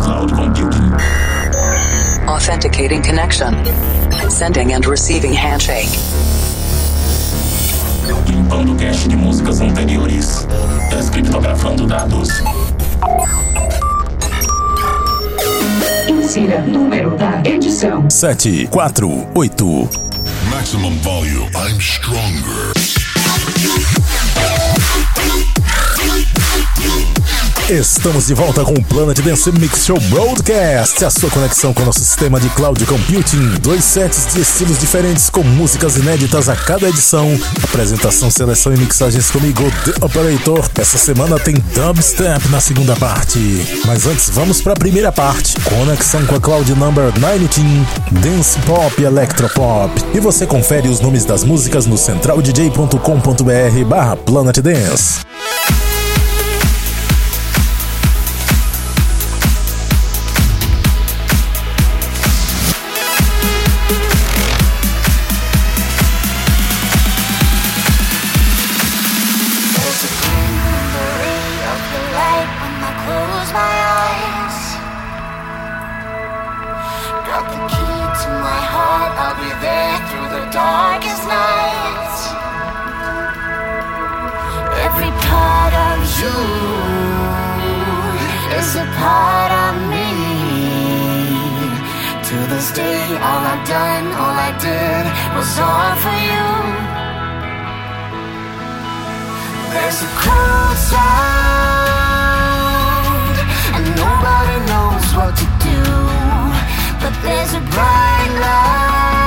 cloud computing. Authenticating connection. Sending and receiving handshake. Limpando cache de músicas anteriores. Descriptografando dados. Insira número da edição: 748. Maximum volume. I'm stronger. Estamos de volta com o Planet Dance Mix Show Broadcast, a sua conexão com o nosso sistema de cloud computing. Dois sets de estilos diferentes com músicas inéditas a cada edição. Apresentação, seleção e mixagens comigo, The Operator. Essa semana tem dubstep na segunda parte. Mas antes, vamos para a primeira parte. Conexão com a Cloud Number 19, Dance Pop e Electropop. E você confere os nomes das músicas no centraldj.com.br barra Planet Dance. Part of me. To this day, all I've done, all I did was all for you. There's a cold sound, and nobody knows what to do. But there's a bright light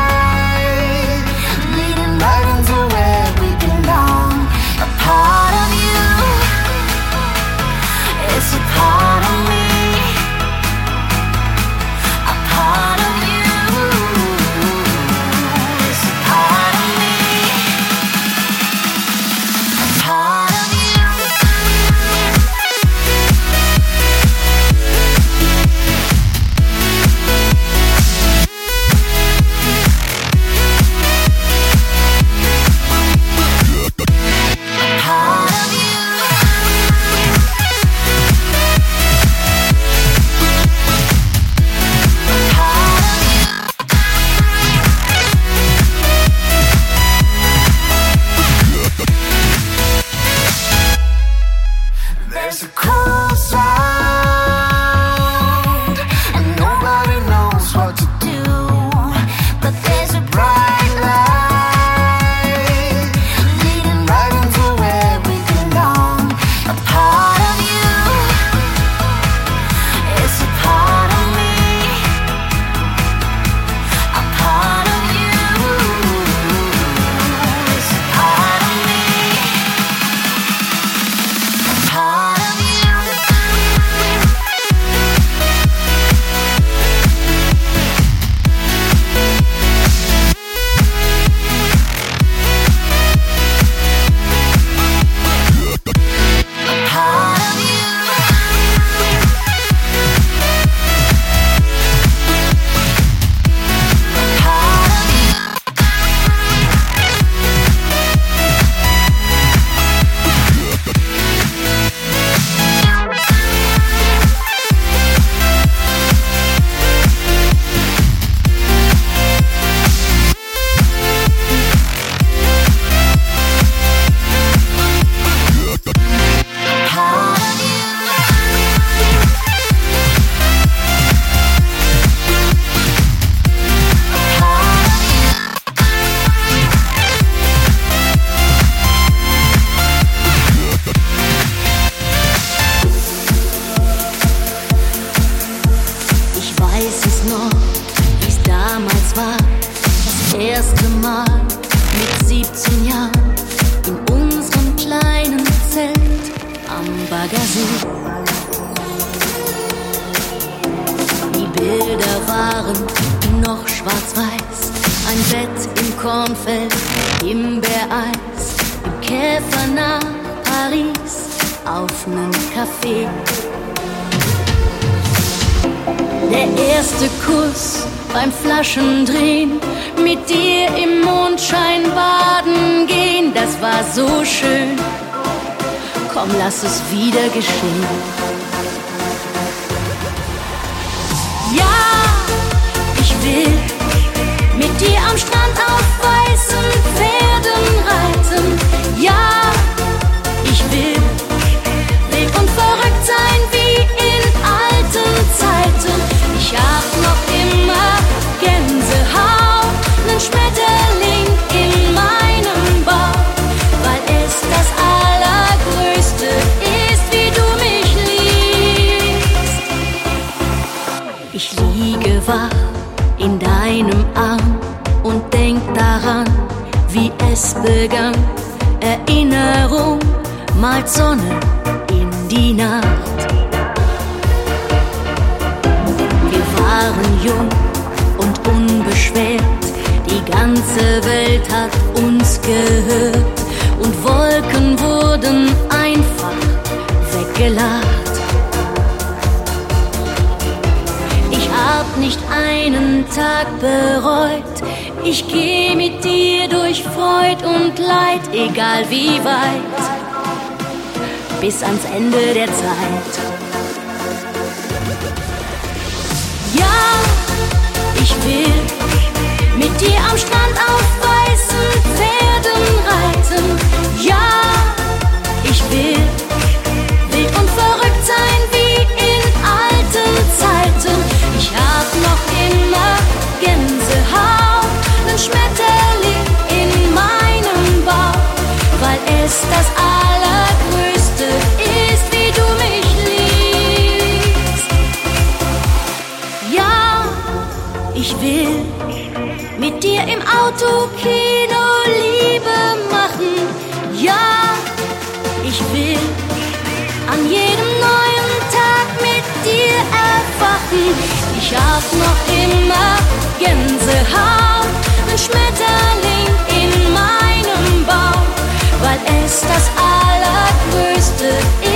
ganze Welt hat uns gehört und Wolken wurden einfach weggelacht. Ich hab nicht einen Tag bereut, ich geh mit dir durch Freud und Leid, egal wie weit, bis ans Ende der Zeit. Ja, ich will mit dir am Strand auf weißen Pferden reiten. Ja, ich will wild und verrückt sein wie in alten Zeiten. Ich hab noch immer Gänsehaut. Schmetterling in meinem Bauch, weil es das Autokino Liebe machen. Ja, ich will an jedem neuen Tag mit dir erwachen. Ich hab noch immer Gänsehaut ein Schmetterling in meinem Bauch, weil es das Allergrößte ist,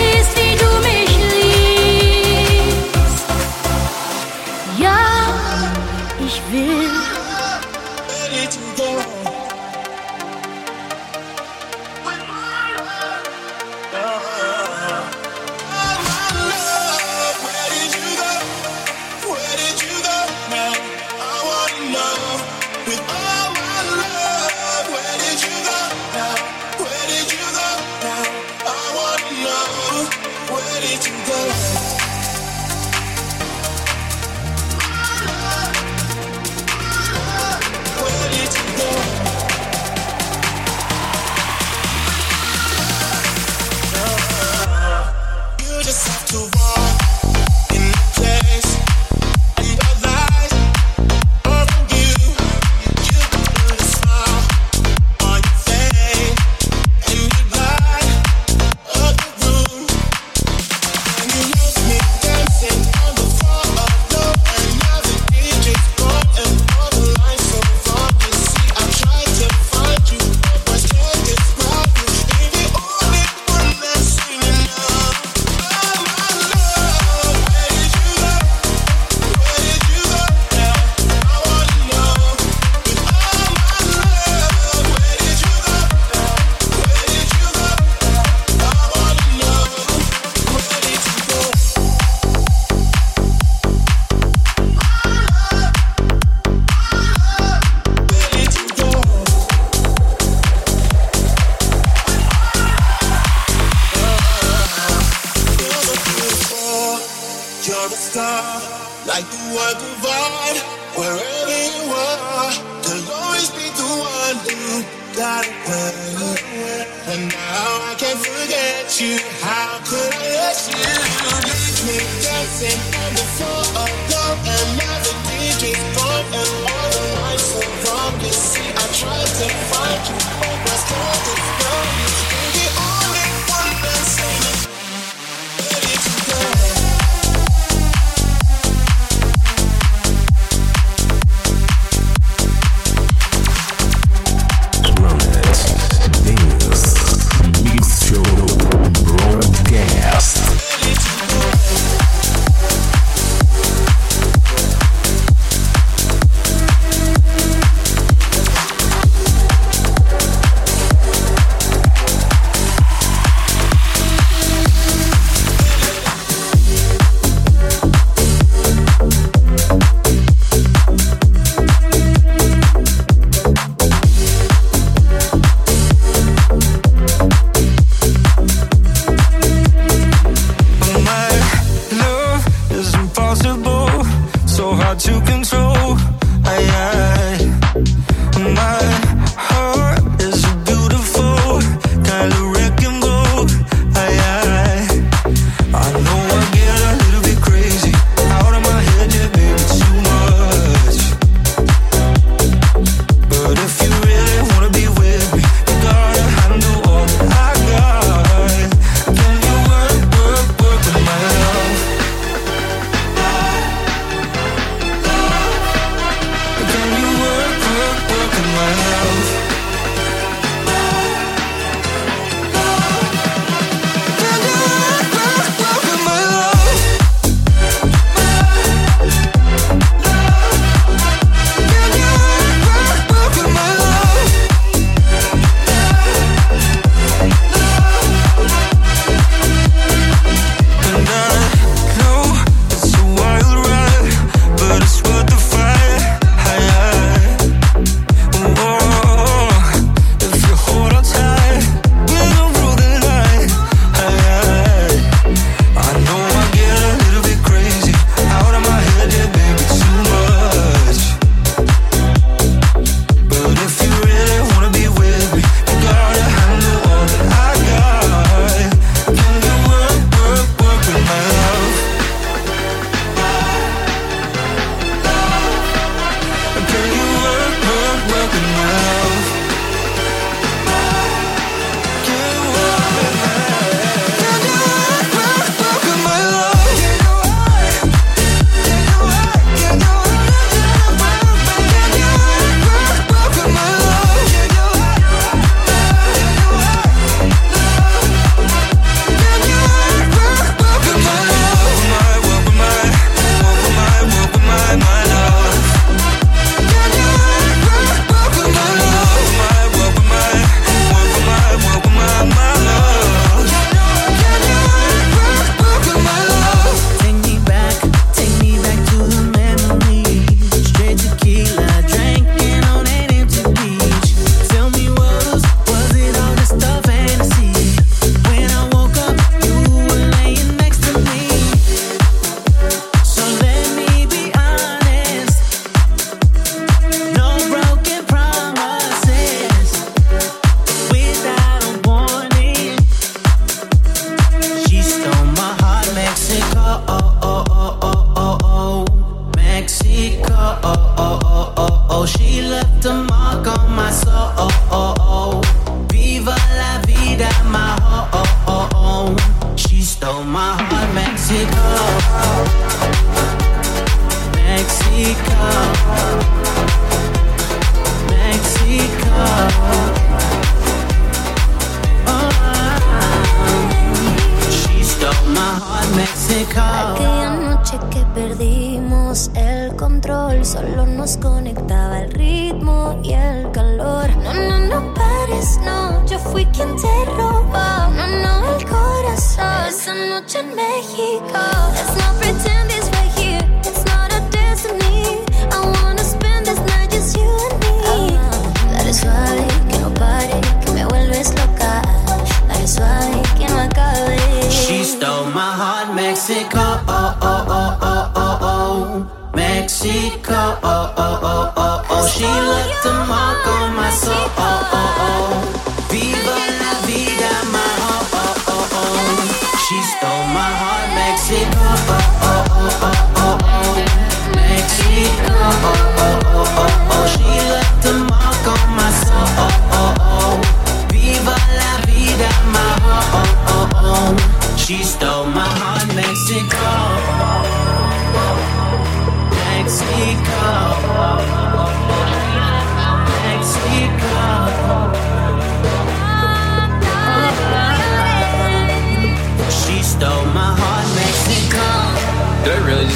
She left a mark on my soul.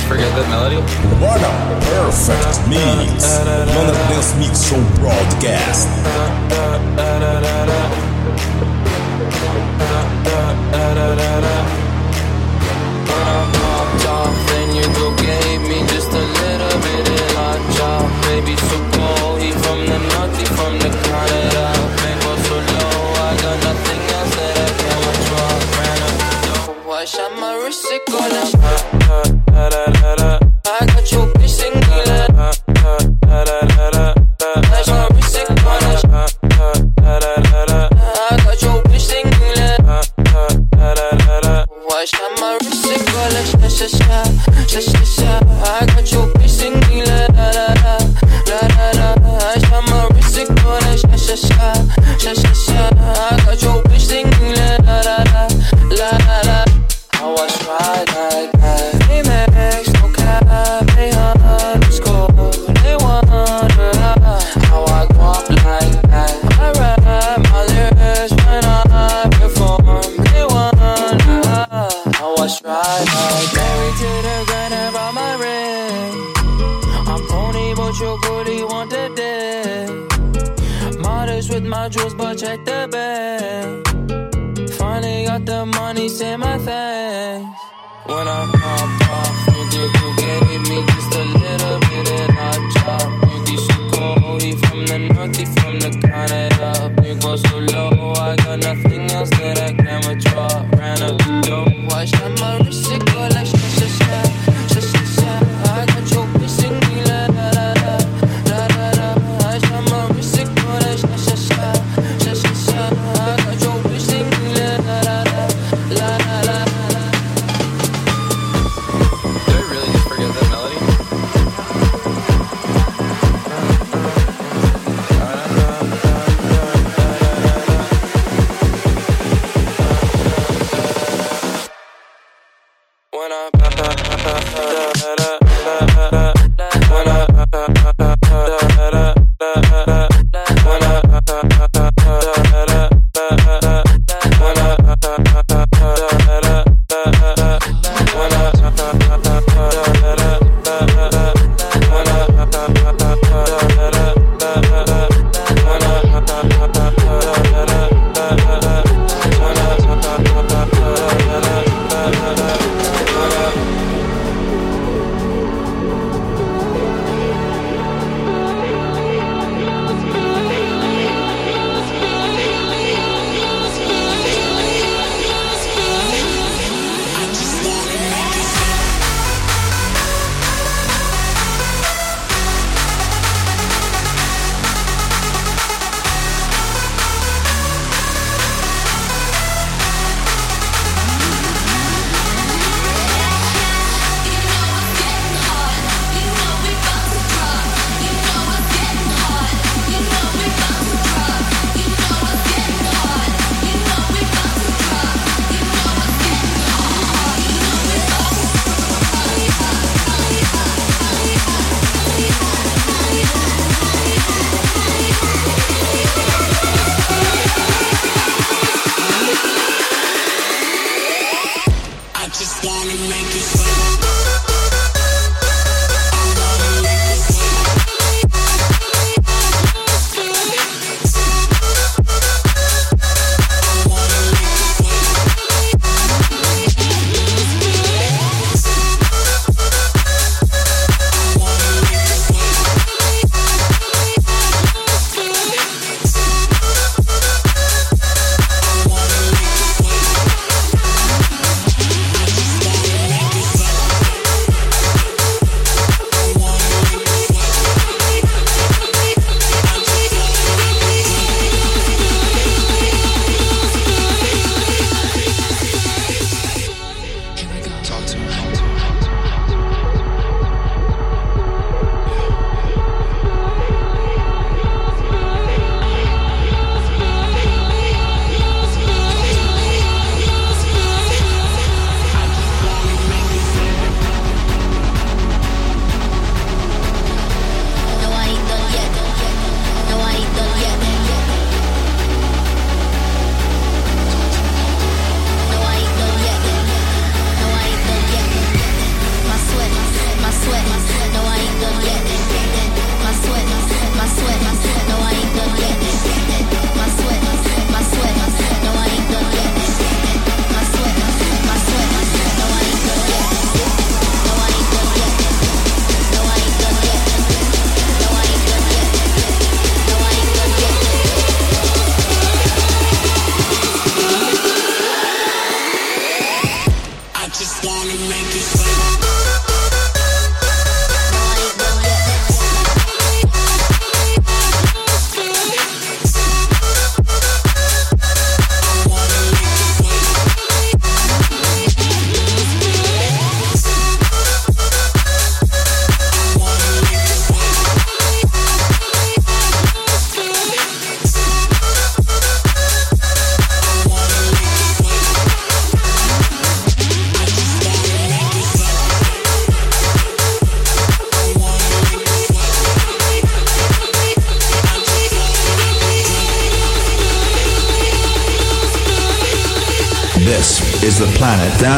forget that melody? What a perfect mix! One of this Mix Show broadcast. Baby, so cold, he from the north, he from the Canada touch your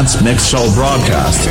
Dance Mix Show broadcast.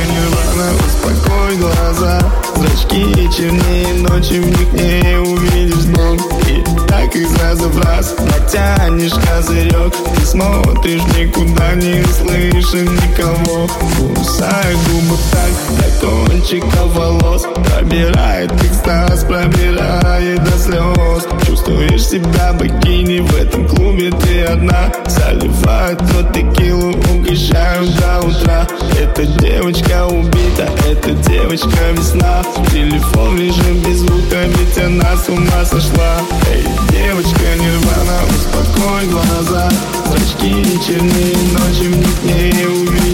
Успокой глаза Зрачки чернее ночи В них не увидишь дном И так их сразу в раз Натянешь козырек Ты смотришь никуда не слышишь никого Кусай губы так До кончика волос Пробирает экстаз Пробирает до слез Чувствуешь себя богиней В этом клубе? Ты одна Заливают то текилу Угощают до утра. Эта девочка убита Эта девочка весна. Телефон лежит без звука Ведь она с ума сошла. Эй, девочка нирвана Успокой глаза. Зрачки чернее ночи В них не увидишь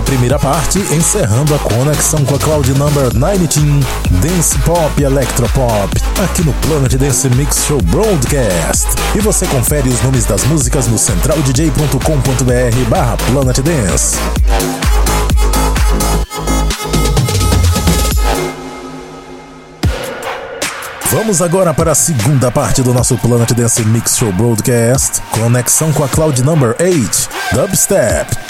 essa primeira parte, encerrando a conexão com a Cloud Number 19, Dance Pop e Electropop, aqui no Planet Dance Mix Show Broadcast. E você confere os nomes das músicas no centraldj.com.br barra Planet Dance. Vamos agora para a segunda parte do nosso Planet Dance Mix Show Broadcast, conexão com a Cloud Number 8, Dubstep.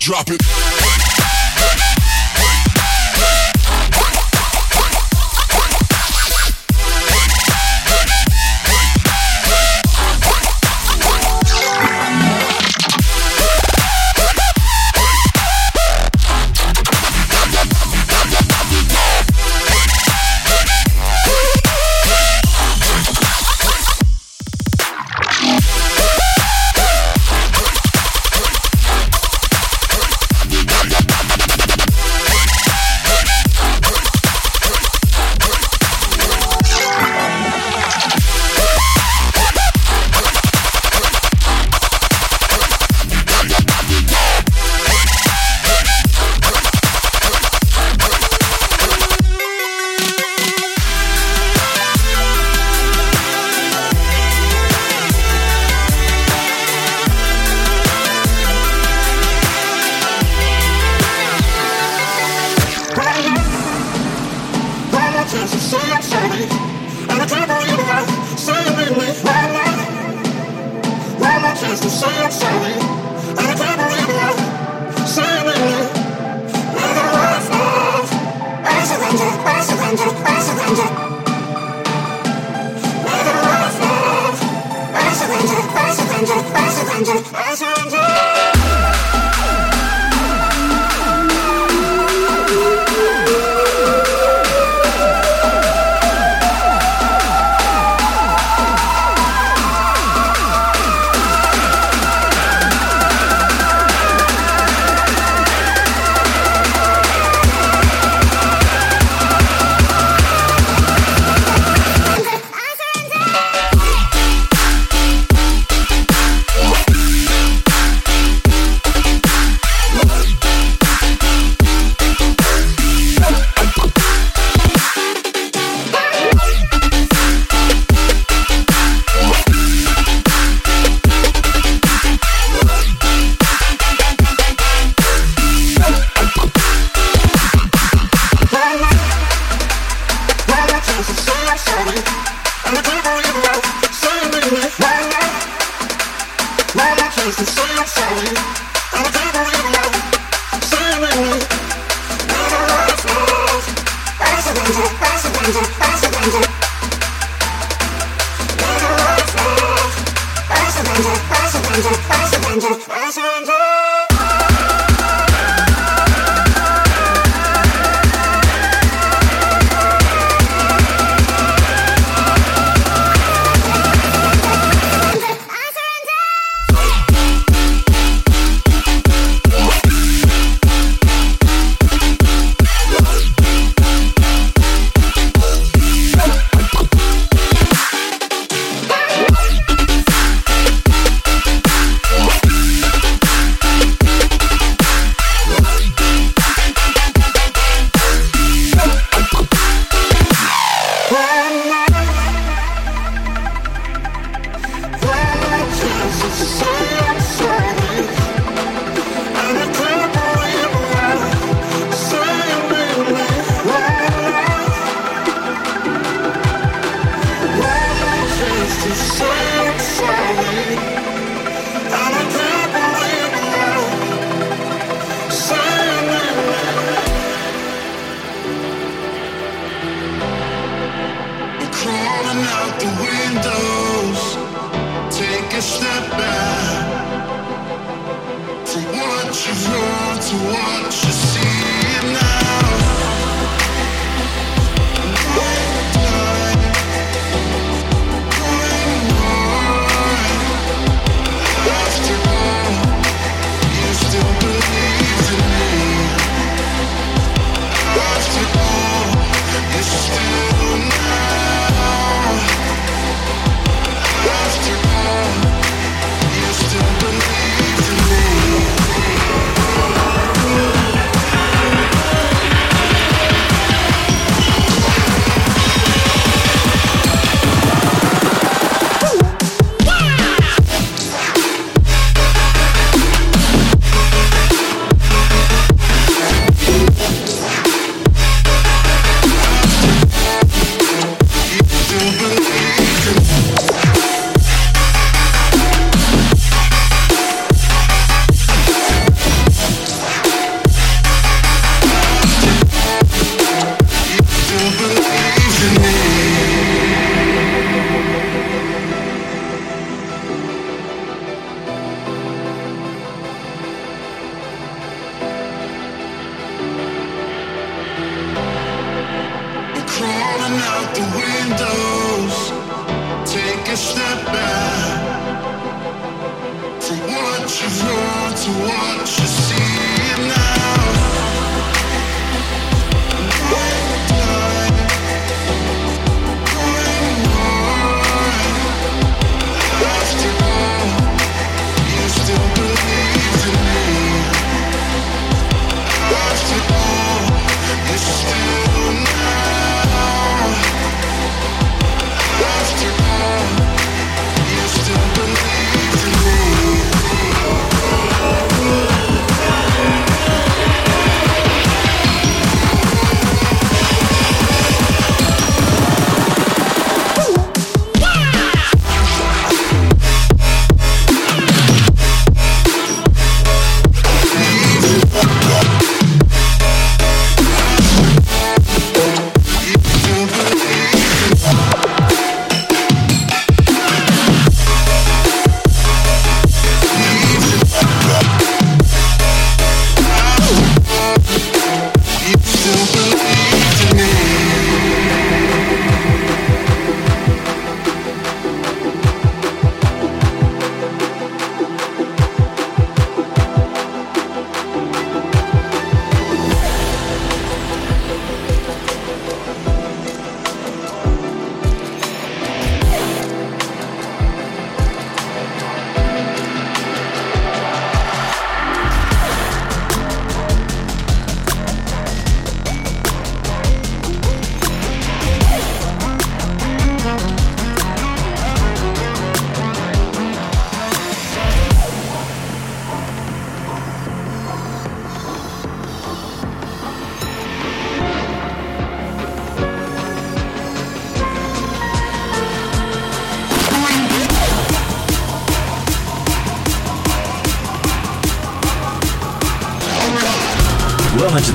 Drop it. out the windows. Take a step back from what you've to what you see now. After all, you still in me. After all, you still now.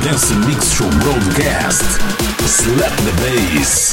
Dance Mix Show Broadcast. Slap the bass.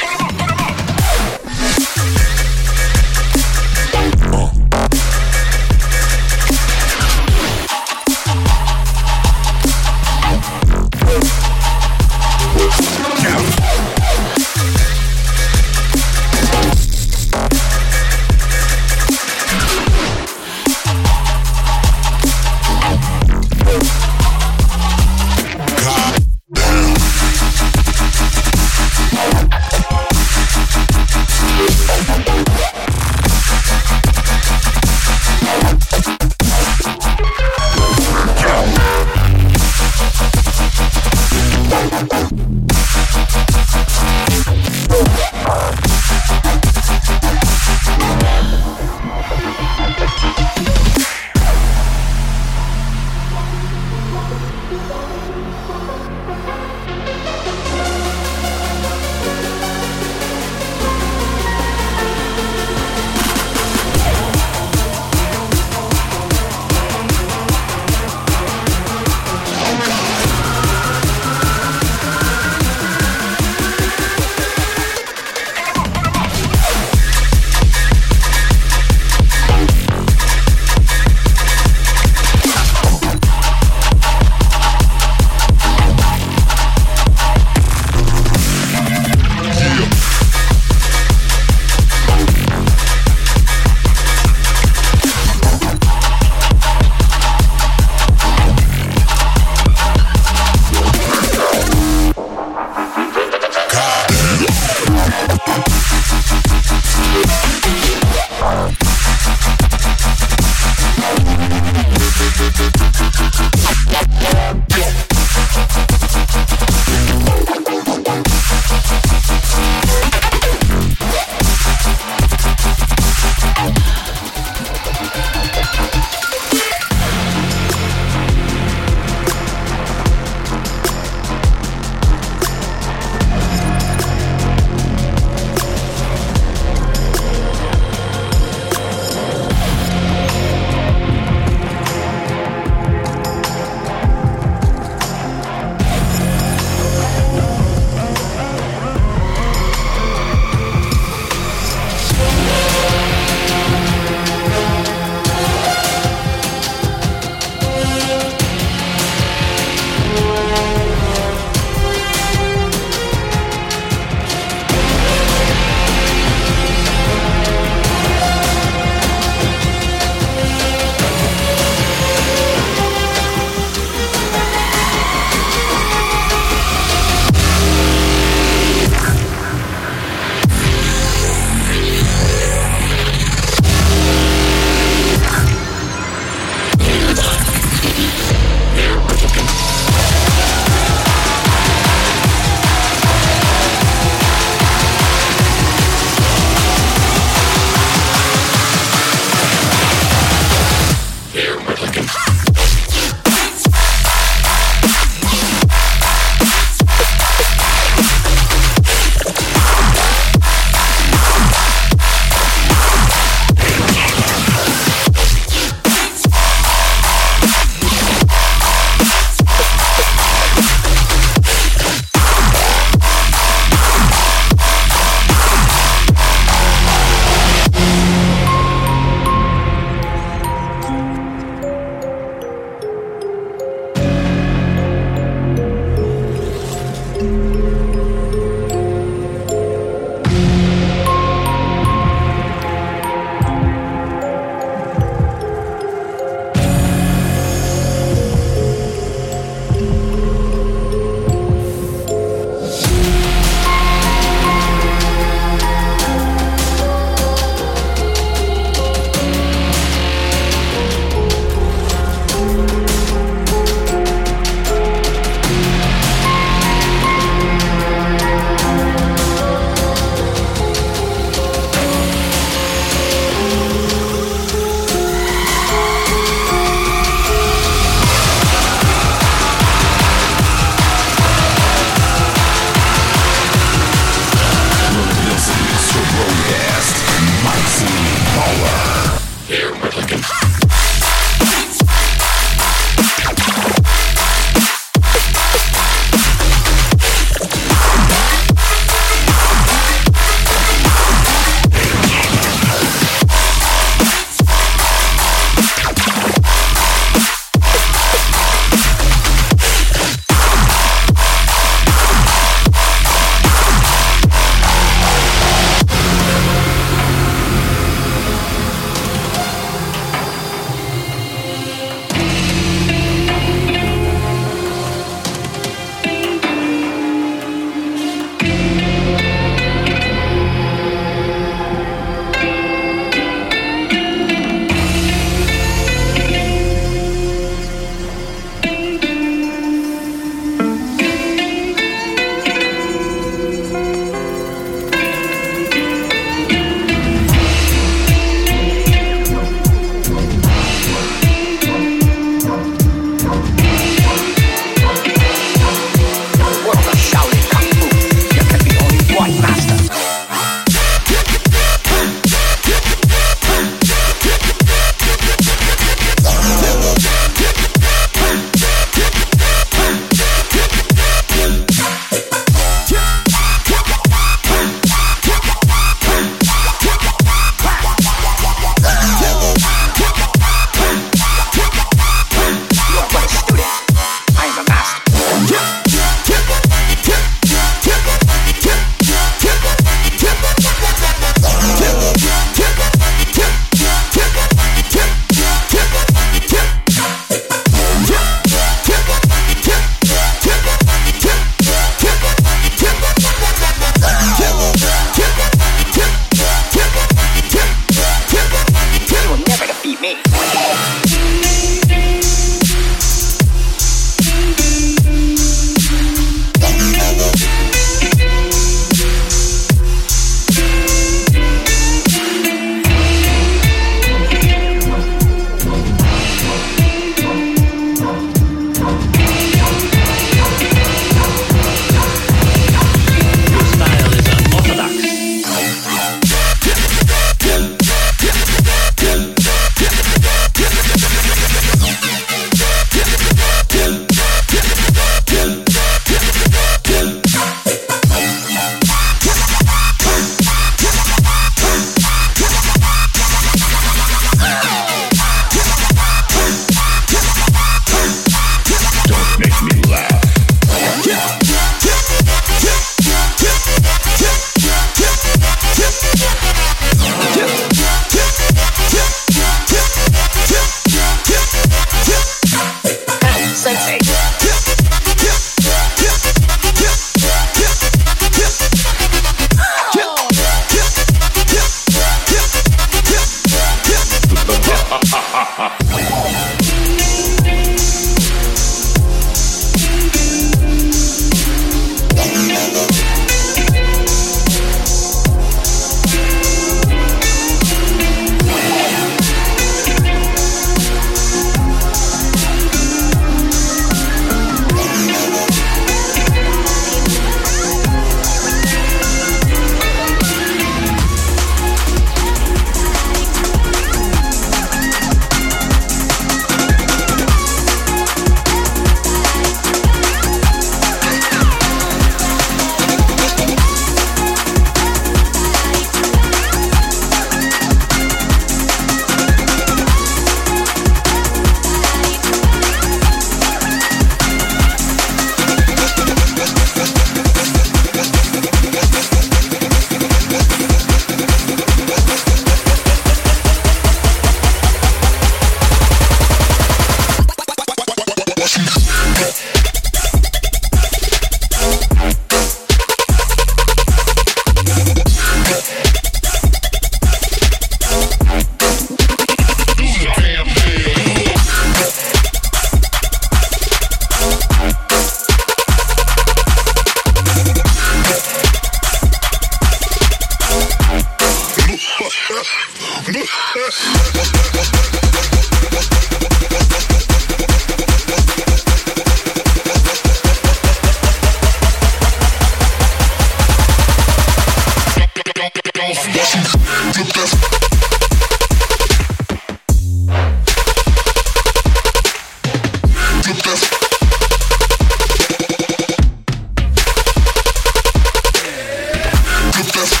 the best.